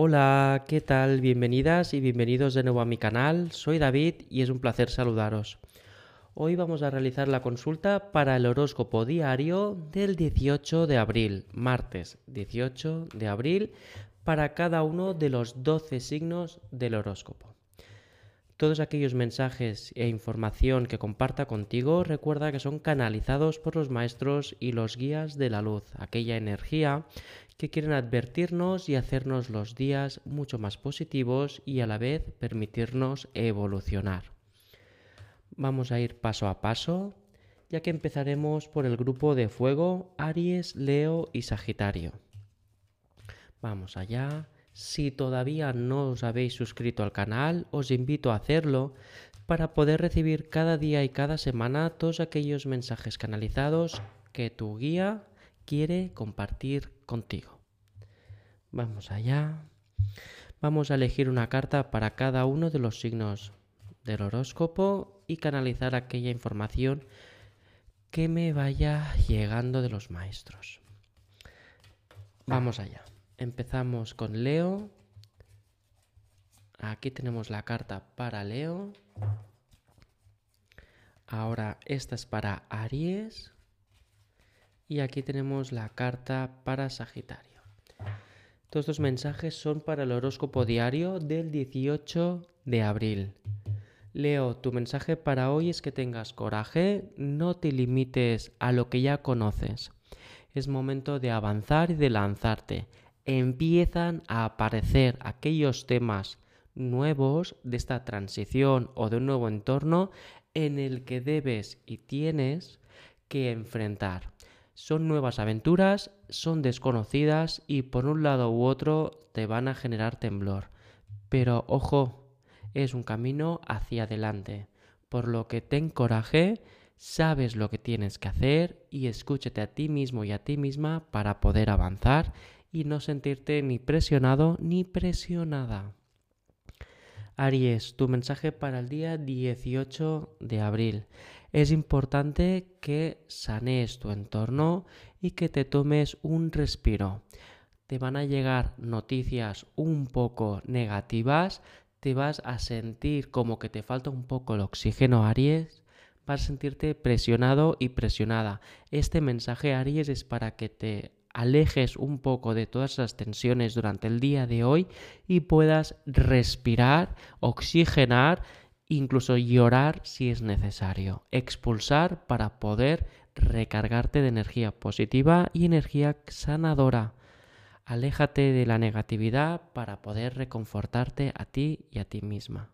Hola, ¿qué tal? Bienvenidas y bienvenidos de nuevo a mi canal. Soy David y es un placer saludaros. Hoy vamos a realizar la consulta para el horóscopo diario del 18 de abril, martes 18 de abril, para cada uno de los 12 signos del horóscopo. Todos aquellos mensajes e información que comparta contigo recuerda que son canalizados por los maestros y los guías de la luz, aquella energía que quieren advertirnos y hacernos los días mucho más positivos y a la vez permitirnos evolucionar. Vamos a ir paso a paso, ya que empezaremos por el grupo de fuego Aries, Leo y Sagitario. Vamos allá. Si todavía no os habéis suscrito al canal, os invito a hacerlo para poder recibir cada día y cada semana todos aquellos mensajes canalizados que tu guía quiere compartir contigo. Vamos allá. Vamos a elegir una carta para cada uno de los signos del horóscopo y canalizar aquella información que me vaya llegando de los maestros. Vamos allá. Empezamos con Leo. Aquí tenemos la carta para Leo. Ahora esta es para Aries. Y aquí tenemos la carta para Sagitario. Todos estos mensajes son para el horóscopo diario del 18 de abril. Leo, tu mensaje para hoy es que tengas coraje, no te limites a lo que ya conoces. Es momento de avanzar y de lanzarte empiezan a aparecer aquellos temas nuevos de esta transición o de un nuevo entorno en el que debes y tienes que enfrentar. Son nuevas aventuras, son desconocidas y por un lado u otro te van a generar temblor. Pero ojo, es un camino hacia adelante, por lo que ten coraje, sabes lo que tienes que hacer y escúchate a ti mismo y a ti misma para poder avanzar y no sentirte ni presionado ni presionada. Aries, tu mensaje para el día 18 de abril. Es importante que sanees tu entorno y que te tomes un respiro. Te van a llegar noticias un poco negativas, te vas a sentir como que te falta un poco el oxígeno, Aries, vas a sentirte presionado y presionada. Este mensaje, Aries, es para que te alejes un poco de todas esas tensiones durante el día de hoy y puedas respirar, oxigenar, incluso llorar si es necesario, expulsar para poder recargarte de energía positiva y energía sanadora. Aléjate de la negatividad para poder reconfortarte a ti y a ti misma.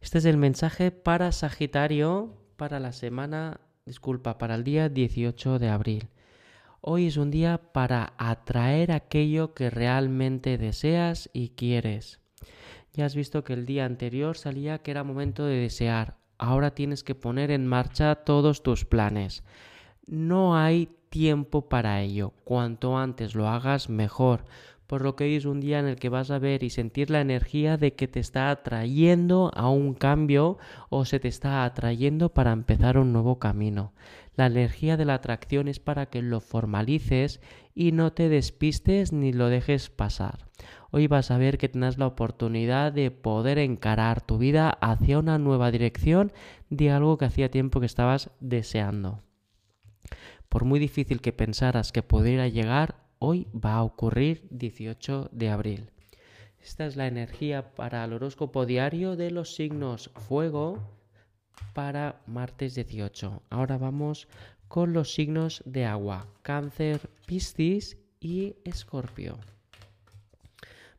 Este es el mensaje para Sagitario para la semana, disculpa, para el día 18 de abril. Hoy es un día para atraer aquello que realmente deseas y quieres. Ya has visto que el día anterior salía que era momento de desear. Ahora tienes que poner en marcha todos tus planes. No hay tiempo para ello. Cuanto antes lo hagas, mejor. Por lo que hoy es un día en el que vas a ver y sentir la energía de que te está atrayendo a un cambio o se te está atrayendo para empezar un nuevo camino. La energía de la atracción es para que lo formalices y no te despistes ni lo dejes pasar. Hoy vas a ver que tendrás la oportunidad de poder encarar tu vida hacia una nueva dirección de algo que hacía tiempo que estabas deseando. Por muy difícil que pensaras que pudiera llegar, hoy va a ocurrir 18 de abril. Esta es la energía para el horóscopo diario de los signos fuego, para martes 18. Ahora vamos con los signos de agua, cáncer, piscis y escorpio.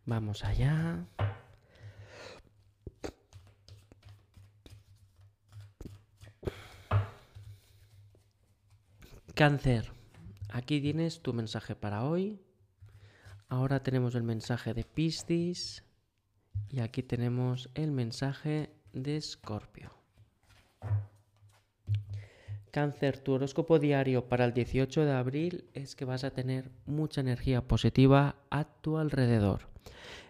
Vamos allá. Cáncer, aquí tienes tu mensaje para hoy. Ahora tenemos el mensaje de Piscis y aquí tenemos el mensaje de Escorpio. Cáncer, tu horóscopo diario para el 18 de abril es que vas a tener mucha energía positiva a tu alrededor.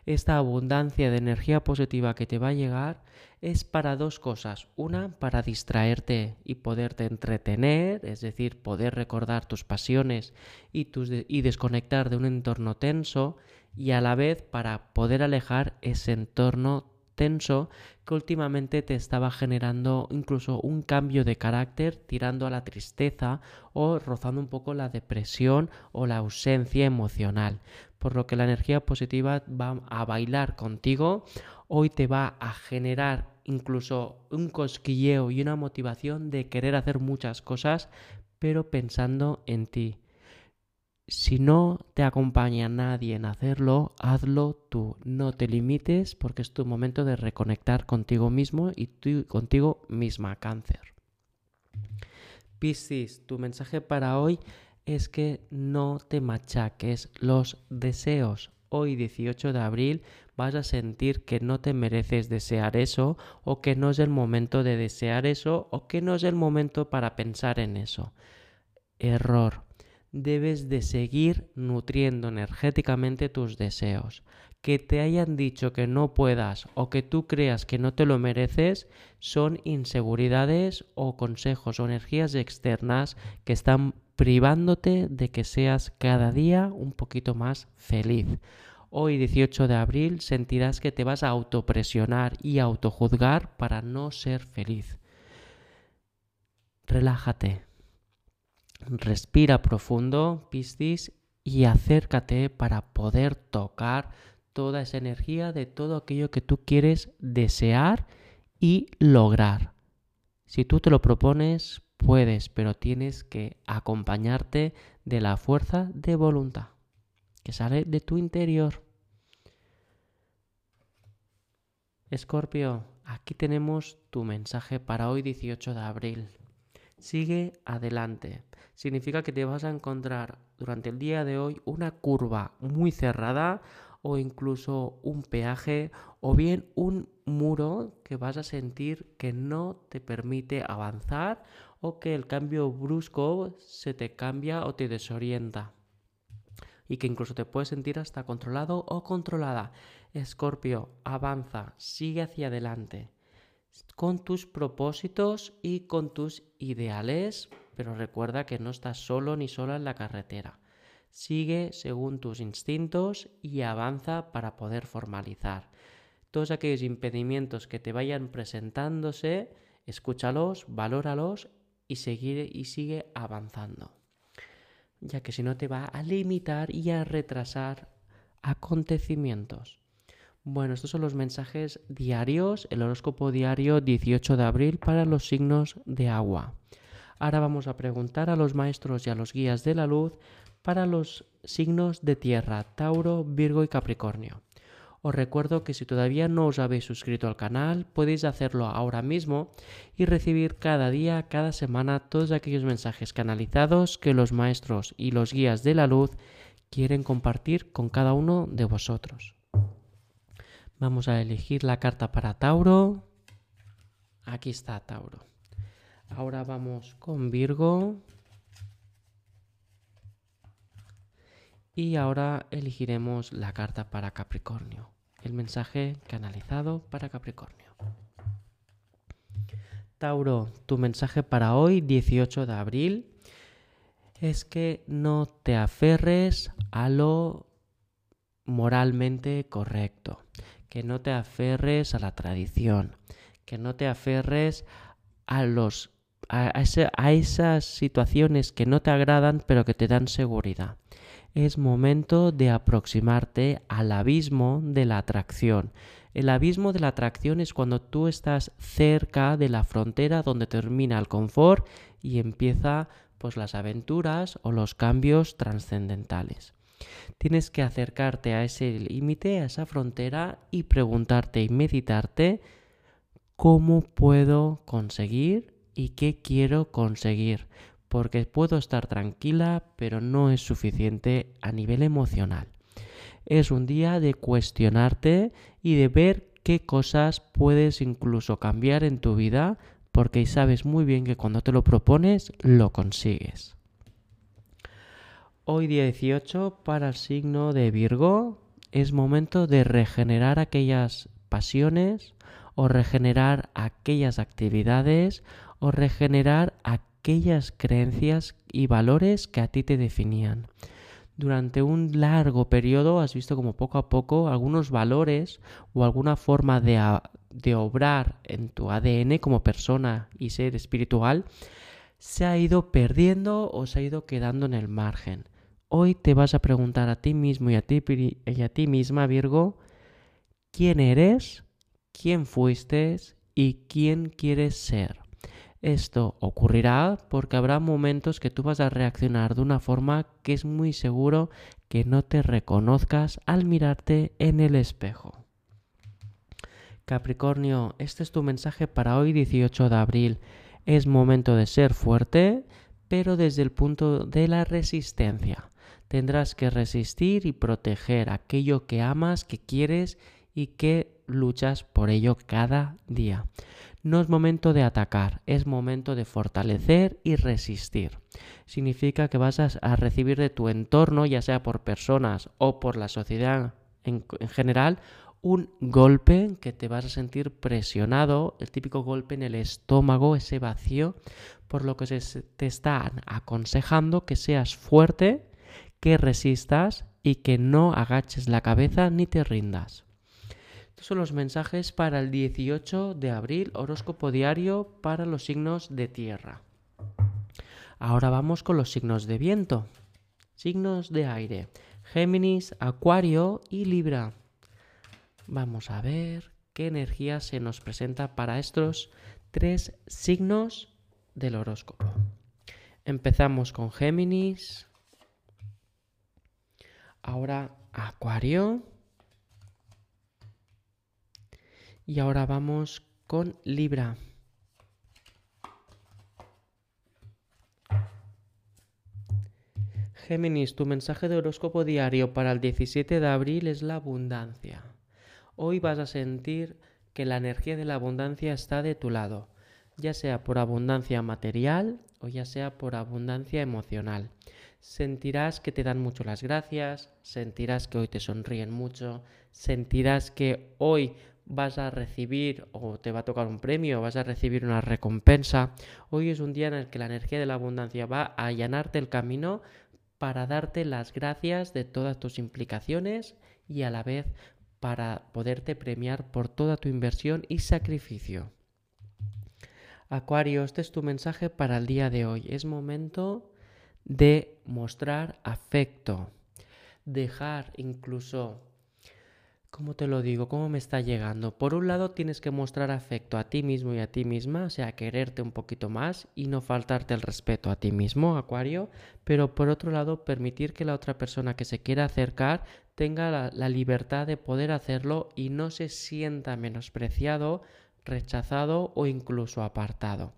Esta abundancia de energía positiva que te va a llegar es para dos cosas. Una, para distraerte y poderte entretener, es decir, poder recordar tus pasiones y, tus y desconectar de un entorno tenso. y a la vez para poder alejar ese entorno tenso que últimamente te estaba generando incluso un cambio de carácter tirando a la tristeza o rozando un poco la depresión o la ausencia emocional. Por lo que la energía positiva va a bailar contigo, hoy te va a generar incluso un cosquilleo y una motivación de querer hacer muchas cosas, pero pensando en ti. Si no te acompaña nadie en hacerlo, hazlo tú. No te limites porque es tu momento de reconectar contigo mismo y contigo misma, cáncer. Piscis, tu mensaje para hoy es que no te machaques los deseos. Hoy 18 de abril vas a sentir que no te mereces desear eso o que no es el momento de desear eso o que no es el momento para pensar en eso. Error debes de seguir nutriendo energéticamente tus deseos. Que te hayan dicho que no puedas o que tú creas que no te lo mereces son inseguridades o consejos o energías externas que están privándote de que seas cada día un poquito más feliz. Hoy 18 de abril sentirás que te vas a autopresionar y autojuzgar para no ser feliz. Relájate, Respira profundo, Piscis, y acércate para poder tocar toda esa energía de todo aquello que tú quieres desear y lograr. Si tú te lo propones, puedes, pero tienes que acompañarte de la fuerza de voluntad que sale de tu interior. Escorpio, aquí tenemos tu mensaje para hoy 18 de abril. Sigue adelante. Significa que te vas a encontrar durante el día de hoy una curva muy cerrada o incluso un peaje o bien un muro que vas a sentir que no te permite avanzar o que el cambio brusco se te cambia o te desorienta y que incluso te puedes sentir hasta controlado o controlada. Escorpio, avanza, sigue hacia adelante con tus propósitos y con tus ideales, pero recuerda que no estás solo ni sola en la carretera. Sigue según tus instintos y avanza para poder formalizar. Todos aquellos impedimentos que te vayan presentándose, escúchalos, valóralos y, y sigue avanzando. Ya que si no te va a limitar y a retrasar acontecimientos. Bueno, estos son los mensajes diarios, el horóscopo diario 18 de abril para los signos de agua. Ahora vamos a preguntar a los maestros y a los guías de la luz para los signos de tierra, Tauro, Virgo y Capricornio. Os recuerdo que si todavía no os habéis suscrito al canal, podéis hacerlo ahora mismo y recibir cada día, cada semana, todos aquellos mensajes canalizados que los maestros y los guías de la luz quieren compartir con cada uno de vosotros. Vamos a elegir la carta para Tauro. Aquí está Tauro. Ahora vamos con Virgo. Y ahora elegiremos la carta para Capricornio. El mensaje canalizado para Capricornio. Tauro, tu mensaje para hoy, 18 de abril, es que no te aferres a lo moralmente correcto que no te aferres a la tradición, que no te aferres a los a, a, esas situaciones que no te agradan pero que te dan seguridad. Es momento de aproximarte al abismo de la atracción. El abismo de la atracción es cuando tú estás cerca de la frontera donde termina el confort y empieza pues las aventuras o los cambios trascendentales. Tienes que acercarte a ese límite, a esa frontera y preguntarte y meditarte cómo puedo conseguir y qué quiero conseguir. Porque puedo estar tranquila, pero no es suficiente a nivel emocional. Es un día de cuestionarte y de ver qué cosas puedes incluso cambiar en tu vida, porque sabes muy bien que cuando te lo propones, lo consigues. Hoy día 18 para el signo de Virgo es momento de regenerar aquellas pasiones o regenerar aquellas actividades o regenerar aquellas creencias y valores que a ti te definían. durante un largo periodo has visto como poco a poco algunos valores o alguna forma de, de obrar en tu ADN como persona y ser espiritual se ha ido perdiendo o se ha ido quedando en el margen. Hoy te vas a preguntar a ti mismo y a ti, y a ti misma, Virgo, quién eres, quién fuiste y quién quieres ser. Esto ocurrirá porque habrá momentos que tú vas a reaccionar de una forma que es muy seguro que no te reconozcas al mirarte en el espejo. Capricornio, este es tu mensaje para hoy 18 de abril. Es momento de ser fuerte, pero desde el punto de la resistencia. Tendrás que resistir y proteger aquello que amas, que quieres y que luchas por ello cada día. No es momento de atacar, es momento de fortalecer y resistir. Significa que vas a, recibir de tu entorno, ya sea por personas o por la sociedad en, general, un golpe que te vas a sentir presionado, el típico golpe en el estómago, ese vacío, por lo que se te están aconsejando que seas fuerte, que resistas y que no agaches la cabeza ni te rindas son los mensajes para el 18 de abril, horóscopo diario para los signos de tierra. Ahora vamos con los signos de viento. Signos de aire. Géminis, Acuario y Libra. Vamos a ver qué energía se nos presenta para estos tres signos del horóscopo. Empezamos con Géminis. Ahora Acuario. Y ahora vamos con Libra. Géminis, tu mensaje de horóscopo diario para el 17 de abril es la abundancia. Hoy vas a sentir que la energía de la abundancia está de tu lado, ya sea por abundancia material o ya sea por abundancia emocional. Sentirás que te dan mucho las gracias, sentirás que hoy te sonríen mucho, sentirás que hoy vas a recibir o te va a tocar un premio, vas a recibir una recompensa. Hoy es un día en el que la energía de la abundancia va a allanarte el camino para darte las gracias de todas tus implicaciones y a la vez para poderte premiar por toda tu inversión y sacrificio. Acuario, este es tu mensaje para el día de hoy. Es momento de mostrar afecto, dejar incluso ¿Cómo te lo digo? ¿Cómo me está llegando? Por un lado tienes que mostrar afecto a ti mismo y a ti misma, o sea, quererte un poquito más y no faltarte el respeto a ti mismo, Acuario, pero por otro lado permitir que la otra persona que se quiera acercar tenga la, la libertad de poder hacerlo y no se sienta menospreciado, rechazado o incluso apartado.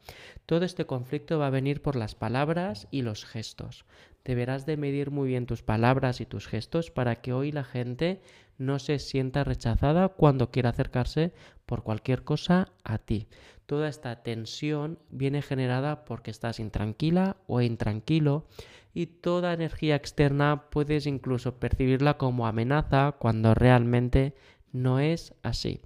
Todo este conflicto va a venir por las palabras y los gestos. Deberás de medir muy bien tus palabras y tus gestos para que hoy la gente no se sienta rechazada cuando quiera acercarse por cualquier cosa a ti. Toda esta tensión viene generada porque estás intranquila o intranquilo y toda energía externa puedes incluso percibirla como amenaza cuando realmente no es así.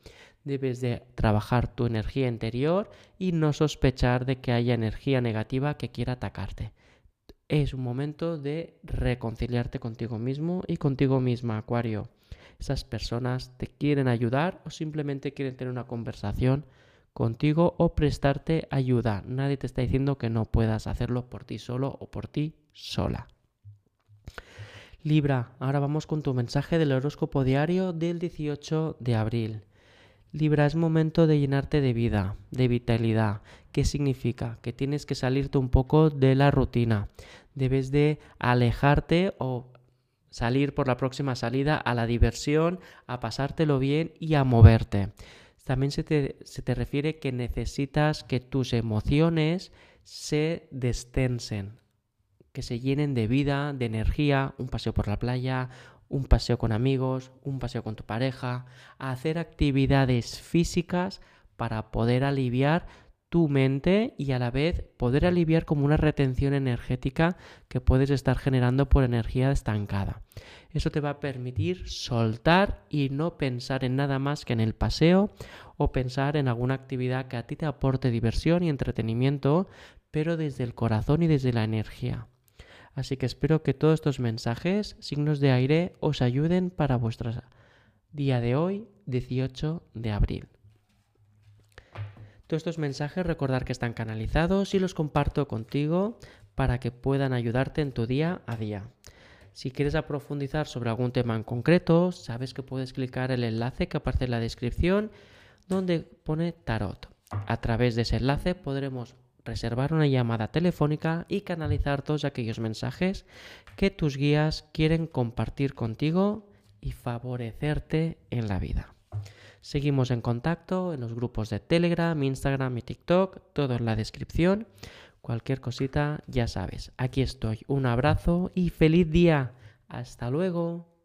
Debes de trabajar tu energía interior y no sospechar de que haya energía negativa que quiera atacarte. Es un momento de reconciliarte contigo mismo y contigo misma, Acuario esas personas te quieren ayudar o simplemente quieren tener una conversación contigo o prestarte ayuda. Nadie te está diciendo que no puedas hacerlo por ti solo o por ti sola. Libra, ahora vamos con tu mensaje del horóscopo diario del 18 de abril. Libra, es momento de llenarte de vida, de vitalidad. ¿Qué significa? Que tienes que salirte un poco de la rutina. Debes de alejarte o salir por la próxima salida a la diversión, a pasártelo bien y a moverte. También se te, se te refiere que necesitas que tus emociones se destensen, que se llenen de vida, de energía, un paseo por la playa, un paseo con amigos, un paseo con tu pareja, hacer actividades físicas para poder aliviar tu mente y a la vez poder aliviar como una retención energética que puedes estar generando por energía estancada. Eso te va a permitir soltar y no pensar en nada más que en el paseo o pensar en alguna actividad que a ti te aporte diversión y entretenimiento, pero desde el corazón y desde la energía. Así que espero que todos estos mensajes, signos de aire, os ayuden para vuestro día de hoy, 18 de abril. Todos estos mensajes recordar que están canalizados y los comparto contigo para que puedan ayudarte en tu día a día. Si quieres profundizar sobre algún tema en concreto, sabes que puedes clicar el enlace que aparece en la descripción donde pone tarot. A través de ese enlace podremos reservar una llamada telefónica y canalizar todos aquellos mensajes que tus guías quieren compartir contigo y favorecerte en la vida. Seguimos en contacto en los grupos de Telegram, Instagram y TikTok, todo en la descripción. Cualquier cosita, ya sabes, aquí estoy. Un abrazo y feliz día. Hasta luego.